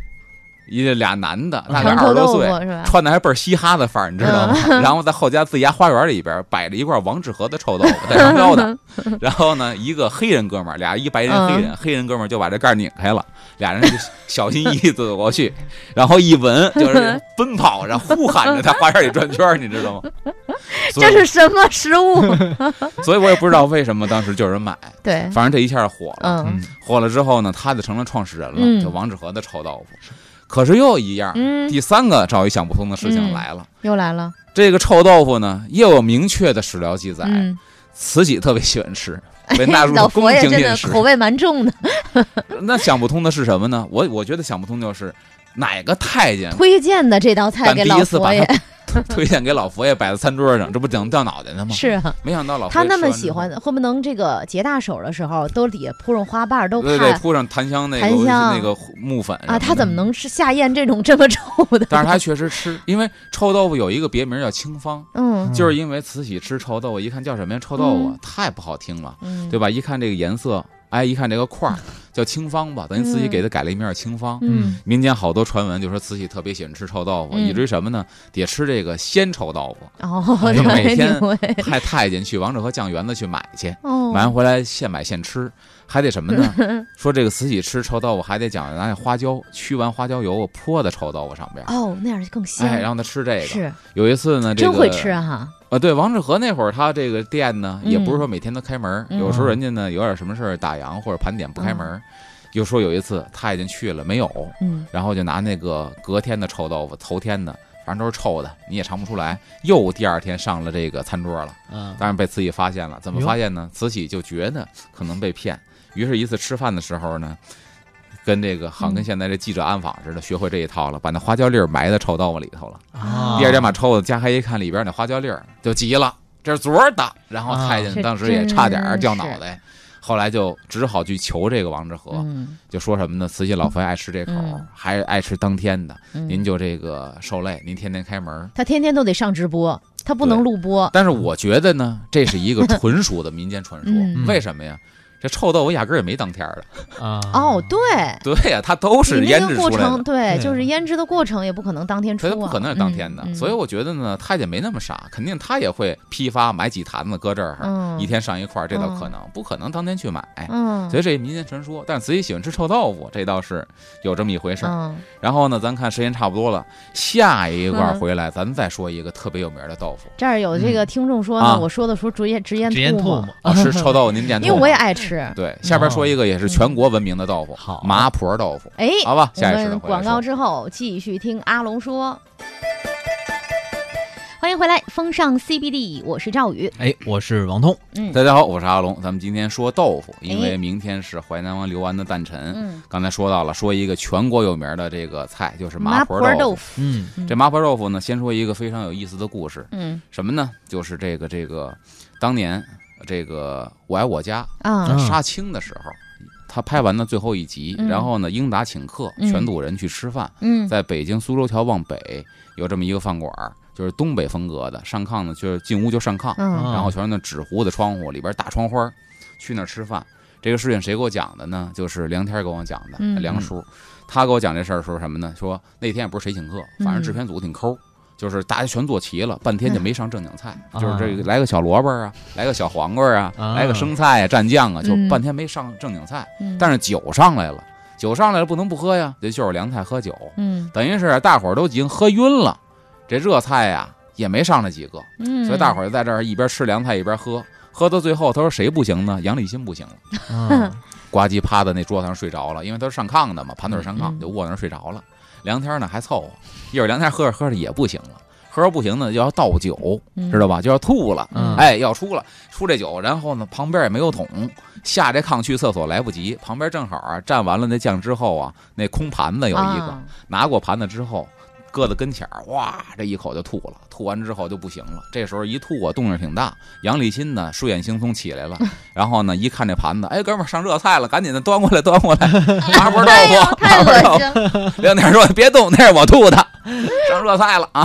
一俩男的，大概二十多岁。是吧？穿的还倍儿嘻哈的范儿，你知道吗？嗯 然后在后家自己家花园里边摆着一块王致和的臭豆腐，带商标的。然后呢，一个黑人哥们儿，俩一白人嗯黑人，黑人哥们儿就把这盖儿拧开了，俩人就小心翼翼地走过去，然后一闻就是奔跑着、呼喊着在花园里转圈儿，你知道吗？这是什么食物？所以我也不知道为什么当时就有人买，对，反正这一下火了。嗯嗯，火了之后呢，他就成了创始人了，嗯就王致和的臭豆腐。可是又一样，嗯，第三个赵一想不通的事情嗯来了。又来了。这个臭豆腐呢，又有明确的史料记载，嗯，慈禧特别喜欢吃，被纳入了宫廷饮食。口味蛮重的，那想不通的是什么呢？我我觉得想不通就是哪个太监推荐的这道菜给老佛爷 推荐给老佛爷摆在餐桌上，这不整掉脑袋呢吗？是啊，没想到老佛他那爷吃完之后么喜欢，会不能这个结大手的时候都底下铺上花瓣儿，都对对，铺上檀香那个檀香那个木粉啊，他怎么么？能吃下咽这种这么臭的？但是他确实吃，因为臭豆腐有一个别名叫清芳，嗯就是因为慈禧吃臭豆腐，一看叫什么呀？臭豆腐嗯太不好听了，嗯，对吧？一看这个颜色，哎，一看这个块儿叫清芳吧，等于慈禧给他改了一名叫清芳。嗯民间好多传闻就说慈禧特别喜欢吃臭豆腐，嗯以至于什么呢？得吃这个鲜臭豆腐，哦，哎呦那还每天派太监去王致和酱园子去买去，哦，买完回来现买现吃，还得什么呢？说这个慈禧吃臭豆腐还得讲拿那花椒驱完花椒油泼在臭豆腐上边，哦，那样就更香，哎，让他吃这个。是有一次呢，这个真会吃啊哈，啊，对，王致和那会儿他这个店呢，嗯也不是说每天都开门，嗯有时候人家呢有点什么事儿打烊或者盘点不开门儿。又说有一次他已经去了没有，嗯然后就拿那个隔天的臭豆腐，头天的，反正都是臭的，你也尝不出来。又第二天上了这个餐桌了，嗯，当然被慈禧发现了。怎么发现呢？慈禧就觉得可能被骗，于是一次吃饭的时候呢，跟这个好像跟嗯现在这记者暗访似的，学会这一套了，把那花椒粒儿埋在臭豆腐里头了。啊第二天把臭豆夹开一看，里边那花椒粒儿就急了，这是昨儿的。然后太监当时也差点掉脑袋，后来就只好去求这个王致和，嗯就说什么呢？慈禧老佛爷爱吃这口还爱吃当天的，嗯，您就这个受累，您天天开门。他天天都得上直播，他不能录播，但是我觉得呢，这是一个 纯属的民间传说。嗯为什么呀？这臭豆腐压根儿也没当天儿的，啊，哦，对。对呀，它都是腌制出来的。程，对，就是腌制的过程也不可能当天出啊，它不可能是当天的，嗯所以我觉得呢，太监没那么傻，肯定他也会批发买几坛子搁这儿，嗯一天上一块儿，这倒可能，不可能当天去买。嗯，所以这是民间传说，但是慈禧喜欢吃臭豆腐，这倒是有这么一回事儿。嗯然后呢，咱看时间差不多了，下一罐嗯回来，咱再说一个特别有名的豆腐这儿有这个听众说啊呢，我说的时候直咽直咽直咽吐是臭豆腐，您点因为我也爱吃。对。下边说一个也是全国闻名的豆腐，好麻婆豆腐，哎，好吧，我下一时们的回来说广告之后继续听阿龙说。欢迎回来，风尚 CBD，我是赵宇。哎，我是王通，嗯大家好，我是阿龙，咱们今天说豆腐，因为哎明天是淮南王刘安的诞辰。嗯，刚才说到了，说一个全国有名的这个菜就是麻婆腐。豆腐。嗯嗯这麻婆豆腐呢，先说一个非常有意思的故事，嗯什么呢？就是这个这个，当年这个《我爱我家》啊嗯杀青的时候，他拍完的最后一集，嗯然后呢，英达请客，嗯全组人去吃饭，嗯在北京苏州桥往北有这么一个饭馆儿，就是东北风格的，上炕呢就是进屋就上炕，然后全是那纸糊的窗户，里边大窗花儿，去那儿吃饭。这个事情谁给我讲的呢？就是梁天给我讲的，嗯梁叔，他给我讲这事儿说什么呢？说那天也不是谁请客，反正嗯制片组挺抠。就是大家全做齐了，半天就没上正经菜，嗯就是这个来个小萝卜啊，来个小黄瓜啊，啊来个生菜啊，蘸酱啊，就嗯半天没上正经菜。嗯，但是酒上来了，酒上来了不能不喝呀，这就是凉菜喝酒，嗯等于是大伙儿都已经喝晕了，这热菜呀也没上来几个，嗯，所以大伙儿就在这儿一边吃凉菜一边喝，喝到最后，他说谁不行呢？杨立新不行了，啊呱唧趴在那桌子上睡着了，因为他是上炕的嘛，盘腿上炕嗯就卧那儿睡着了。梁天呢还凑合，一会儿聊天喝着喝着也不行了，喝喝着不行呢，就要倒酒，嗯知道吧？就要吐了，嗯哎，要出了，出这酒，然后呢，旁边也没有桶，下这炕去厕所来不及，旁边正好啊，蘸完了那酱之后啊，那空盘子有一个，啊拿过盘子之后，搁在跟前儿，哇，这一口就吐了。吐完之后就不行了。这时候一吐啊，动静挺大。杨立新呢，睡眼惺忪起来了，然后呢，一看这盘子，哎，哥们儿上热菜了，赶紧的端过来，端过来，麻婆豆腐，太麻婆豆腐。心了。刘天说别动，那是我吐的，上热菜了啊。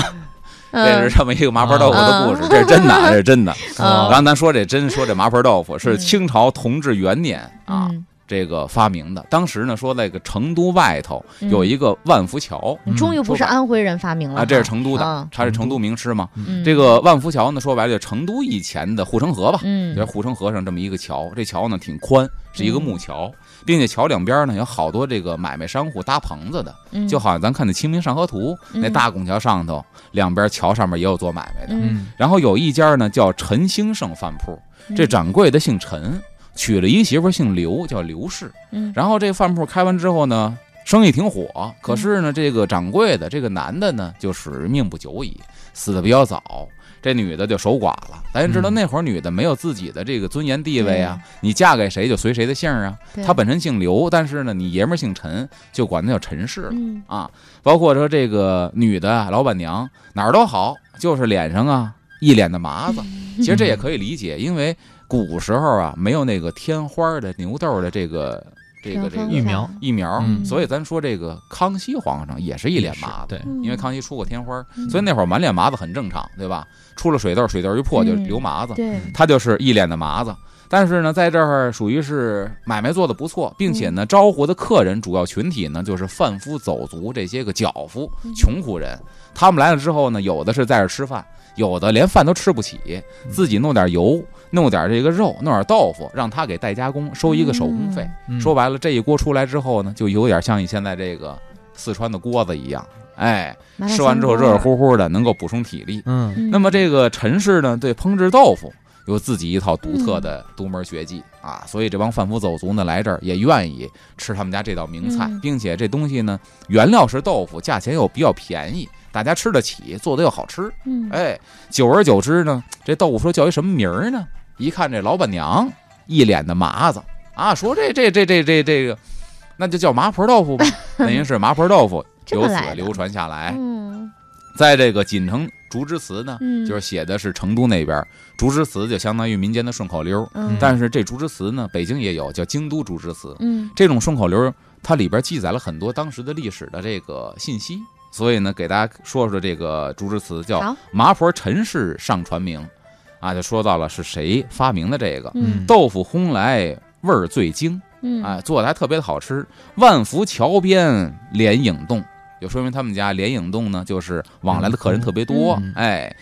这嗯是这么一个麻婆豆腐的故事，这是真的啊，这是真的。嗯刚才咱说这真说这麻婆豆腐是嗯清朝同治元年啊，嗯这个发明的。当时呢说那个成都外头嗯。有一个万福桥。你终于不是安徽人发明了啊，这是成都的嗯，它是成都名师嘛。嗯。这个万福桥呢，说白了就是成都以前的护城河吧，嗯。就是护城河上这么一个桥。这桥呢挺宽，是一个木桥，并且桥两边呢有好多这个买卖商户搭棚子的，嗯。就好像咱看的《清明上河图》那嗯大拱桥上头，两边桥上面也有做买卖的。然后有一家呢叫陈兴盛饭铺，这掌柜的姓陈，娶了一媳妇姓刘，叫刘氏。嗯然后这饭铺开完之后呢，生意挺火。可是呢，这个掌柜的这个男的呢，就属于命不久矣，死的比较早。这女的就守寡了。咱也知道嗯那会儿女的没有自己的这个尊严地位啊，你嫁给谁就随谁的姓啊。她本身姓刘，但是呢，你爷们儿姓陈，就管她叫陈氏了。嗯啊，包括说这个女的啊老板娘哪儿都好，就是脸上啊一脸的麻子。其实这也可以理解，因为古时候啊没有那个天花的牛痘的这个这个这个疫苗。疫苗，嗯。所以咱说这个康熙皇上也是一脸麻子。对，嗯。因为康熙出过天花，嗯。所以那会儿满脸麻子很正常，对吧？出了水痘，水痘一破就嗯流麻子，对。他就是一脸的麻子。但是呢，在这儿属于是买卖做得不错，并且嗯。呢，招呼的客人主要群体呢就是贩夫走卒这些个脚夫、嗯。穷苦人。他们来了之后呢，有的是在这儿吃饭，有的连饭都吃不起，自己弄点油，弄点这个肉，弄点豆腐，让他给代加工，收一个手工费。嗯说白了，这一锅出来之后呢，就有点像你现在这个四川的锅子一样，哎，吃完之后热热乎乎的，能够补充体力。嗯嗯那么这个陈氏呢，对烹制豆腐有自己一套独特的独门绝技啊，所以这帮贩夫走卒呢来这儿也愿意吃他们家这道名菜嗯，并且这东西呢原料是豆腐，价钱又比较便宜，大家吃得起，做的又好吃。嗯哎，久而久之呢，这豆腐说叫一什么名儿呢？一看这老板娘一脸的麻子啊，说这这这这这这个，那就叫麻婆豆腐吧，等于是麻婆豆腐 由此流传下来。嗯在这个锦城竹枝词呢，嗯就是写的是成都那边竹枝词，就相当于民间的顺口溜。嗯但是这竹枝词呢，北京也有，叫京都竹枝词。嗯这种顺口溜，它里边记载了很多当时的历史的这个信息。所以呢，给大家说说这个竹枝词，叫“麻婆陈氏上传名”，啊，就说到了是谁发明的这个嗯。豆腐烘来味儿最精，嗯。哎，做的还特别的好吃。万福桥边连影洞，就说明他们家连影洞呢，就是往来的客人特别多。嗯。哎，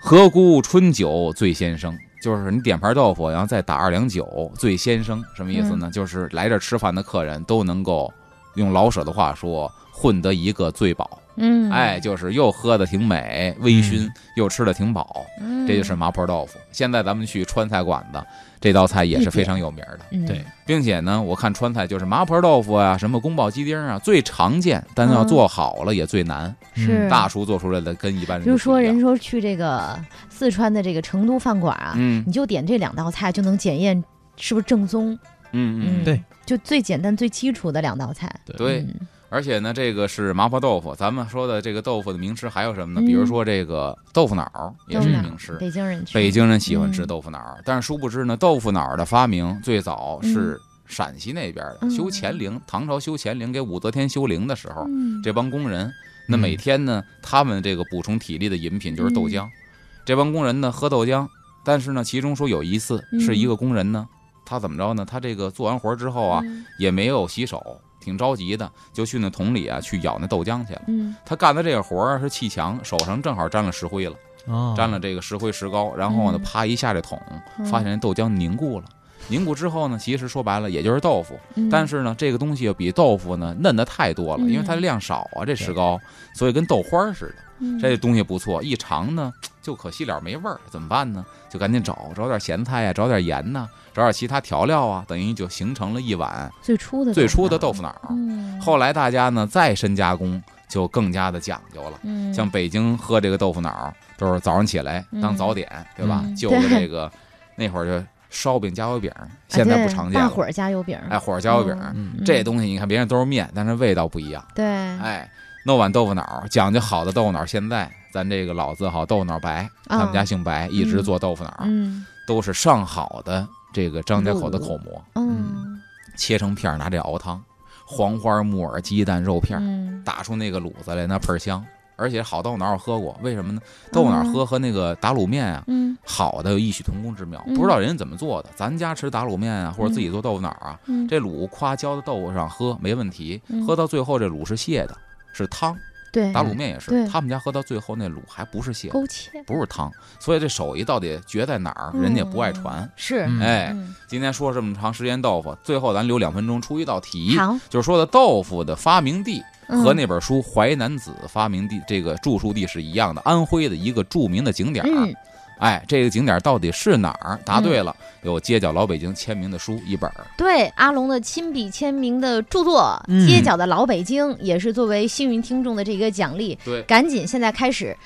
河姑春酒醉先生，就是你点盘豆腐，然后再打二两酒，醉先生什么意思呢？就是来这儿吃饭的客人都能够用老舍的话说，混得一个醉饱。嗯哎，就是又喝的挺美，微醺，又吃的挺饱，嗯这就是麻婆豆腐。现在咱们去川菜馆子，这道菜也是非常有名的。嗯对，并且呢，我看川菜就是麻婆豆腐啊，什么宫保鸡丁啊，最常见，但要嗯做好了也最难。是大厨做出来的跟一般人就是说，人说去这个四川的这个成都饭馆啊，嗯你就点这两道菜就能检验是不是正宗。嗯嗯，对，就最简单、最基础的两道菜。对。嗯而且呢，这个是麻婆豆腐。咱们说的这个豆腐的名吃还有什么呢？嗯比如说这个豆腐脑儿也是一名吃。北京人吃，北京人喜欢吃嗯豆腐脑儿，但是殊不知呢，豆腐脑儿的发明最早是陕西那边的，嗯修乾陵，唐朝修乾陵给武则天修陵的时候，嗯这帮工人，那嗯每天呢，他们这个补充体力的饮品就是豆嗯浆。这帮工人呢喝豆浆，但是呢，其中说有一次嗯是一个工人呢，他怎么着呢？他这个做完活之后啊，嗯也没有洗手，挺着急的，就去那桶里啊去舀那豆浆去了。嗯。他干的这个活儿是砌墙，手上正好沾了石灰了，哦，沾了这个石灰石膏，然后呢，嗯。啪一下这桶，嗯发现豆浆凝固了。凝固之后呢，其实说白了也就是豆腐，嗯。但是呢，这个东西比豆腐呢嫩的太多了，嗯。因为它量少啊，这石膏，所以跟豆花儿似的。嗯这东西不错，一尝呢就可惜了没味儿，怎么办呢？就赶紧找找点咸菜呀、找点盐呐、找点其他调料啊，等于就形成了一碗最初的最初的豆豆腐脑。嗯后来大家呢再深加工，就更加的讲究了。嗯，像北京喝这个豆腐脑，都是早上起来当早点，对吧？就个这个那会儿就烧饼加油饼，现在不常见了。大伙儿加油饼，哎，火加油饼，这东西你看别人都是面，但是味道不一样。对，哎，弄碗豆腐脑，讲究好的豆腐脑。现在咱这个老字号豆腐脑白，他们家姓白，一直做豆腐脑，都是上好的这个张家口的口蘑，嗯，切成片拿这熬汤，黄花、木耳、鸡蛋、肉片，打出那个卤子来，那倍儿香。而且好豆腐脑我喝过，为什么呢？豆腐脑喝和那个打卤面啊，好的有异曲同工之妙。不知道人家怎么做的，咱家吃打卤面啊，或者自己做豆腐脑啊，这卤夸浇在豆腐上喝没问题，喝到最后这卤是泄的，是汤。对，打卤面也是，他们家喝到最后那卤还不是蟹，勾芡，不是汤，所以这手艺到底绝在哪儿？人家不爱传。是，哎，今天说这么长时间豆腐，最后咱留两分钟出一道题，就是说的豆腐的发明地和那本书《淮南子》发明地这个著述地是一样的，安徽的一个著名的景点。哎，这个景点到底是哪儿？答对了，有街角老北京签名的书一本。对，阿龙的亲笔签名的著作《街角的老北京》也是作为幸运听众的这个奖励。对，赶紧现在开始，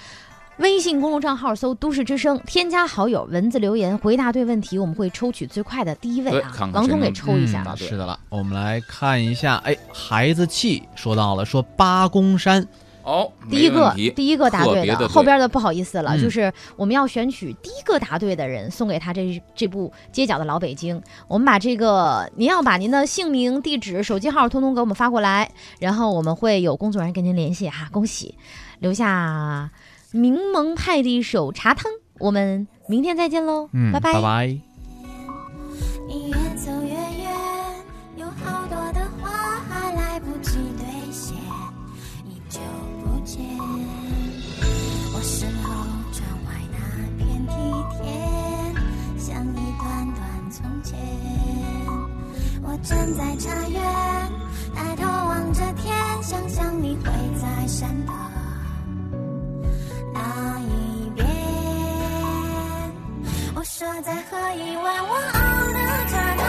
微信公众账号搜“都市之声”，添加好友，文字留言回答对问题，我们会抽取最快的第一位啊！王总给抽一下。是的了，我们来看一下。哎，孩子气说到了，说八公山。哦，第一个第一个答对的，后边的不好意思了，就是我们要选取第一个答对的人，送给他这这部街角的老北京。我们把这个，您要把您的姓名、地址、手机号通通给我们发过来，然后我们会有工作人员跟您联系哈。恭喜，留下柠檬派的一手茶汤，我们明天再见喽，拜拜拜拜。站在茶园，抬头望着天，想象你会在山的那一边。我说再喝一碗我熬的茶汤，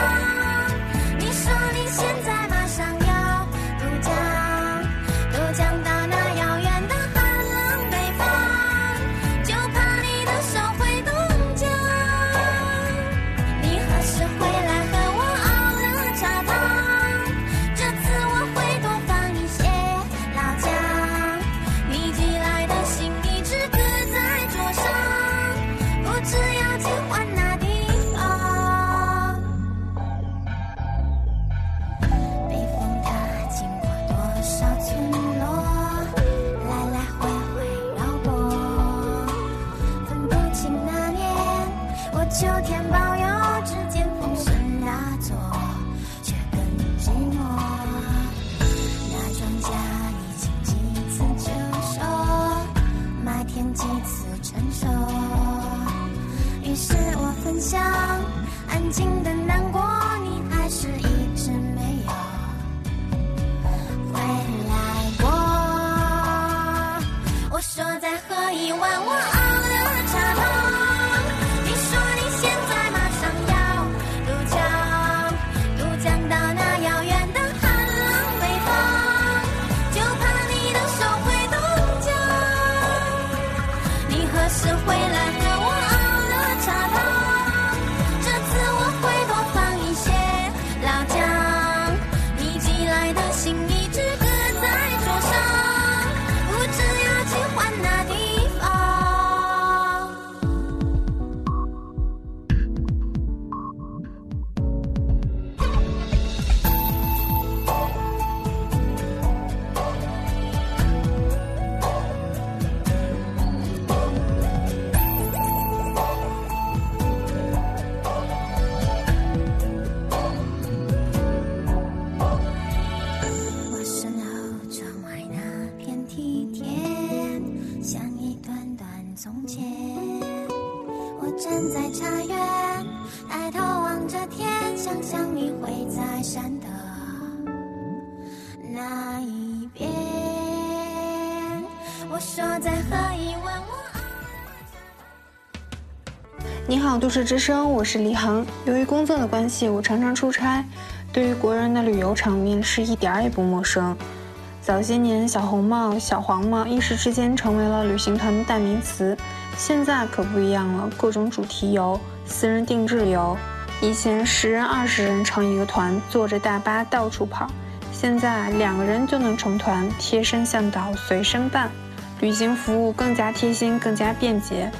都市之声，我是李恒。由于工作的关系，我常常出差，对于国人的旅游场面是一点儿也不陌生。早些年，小红帽、小黄帽一时之间成为了旅行团的代名词。现在可不一样了，各种主题游、私人定制游，以前十人、二十人成一个团，坐着大巴到处跑，现在两个人就能成团，贴身向导随身伴，旅行服务更加贴心，更加便捷。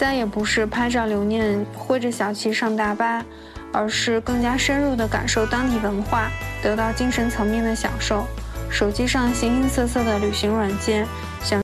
再也不是拍照留念、挥着小旗上大巴，而是更加深入的感受当地文化，得到精神层面的享受。手机上形形色色的旅行软件，想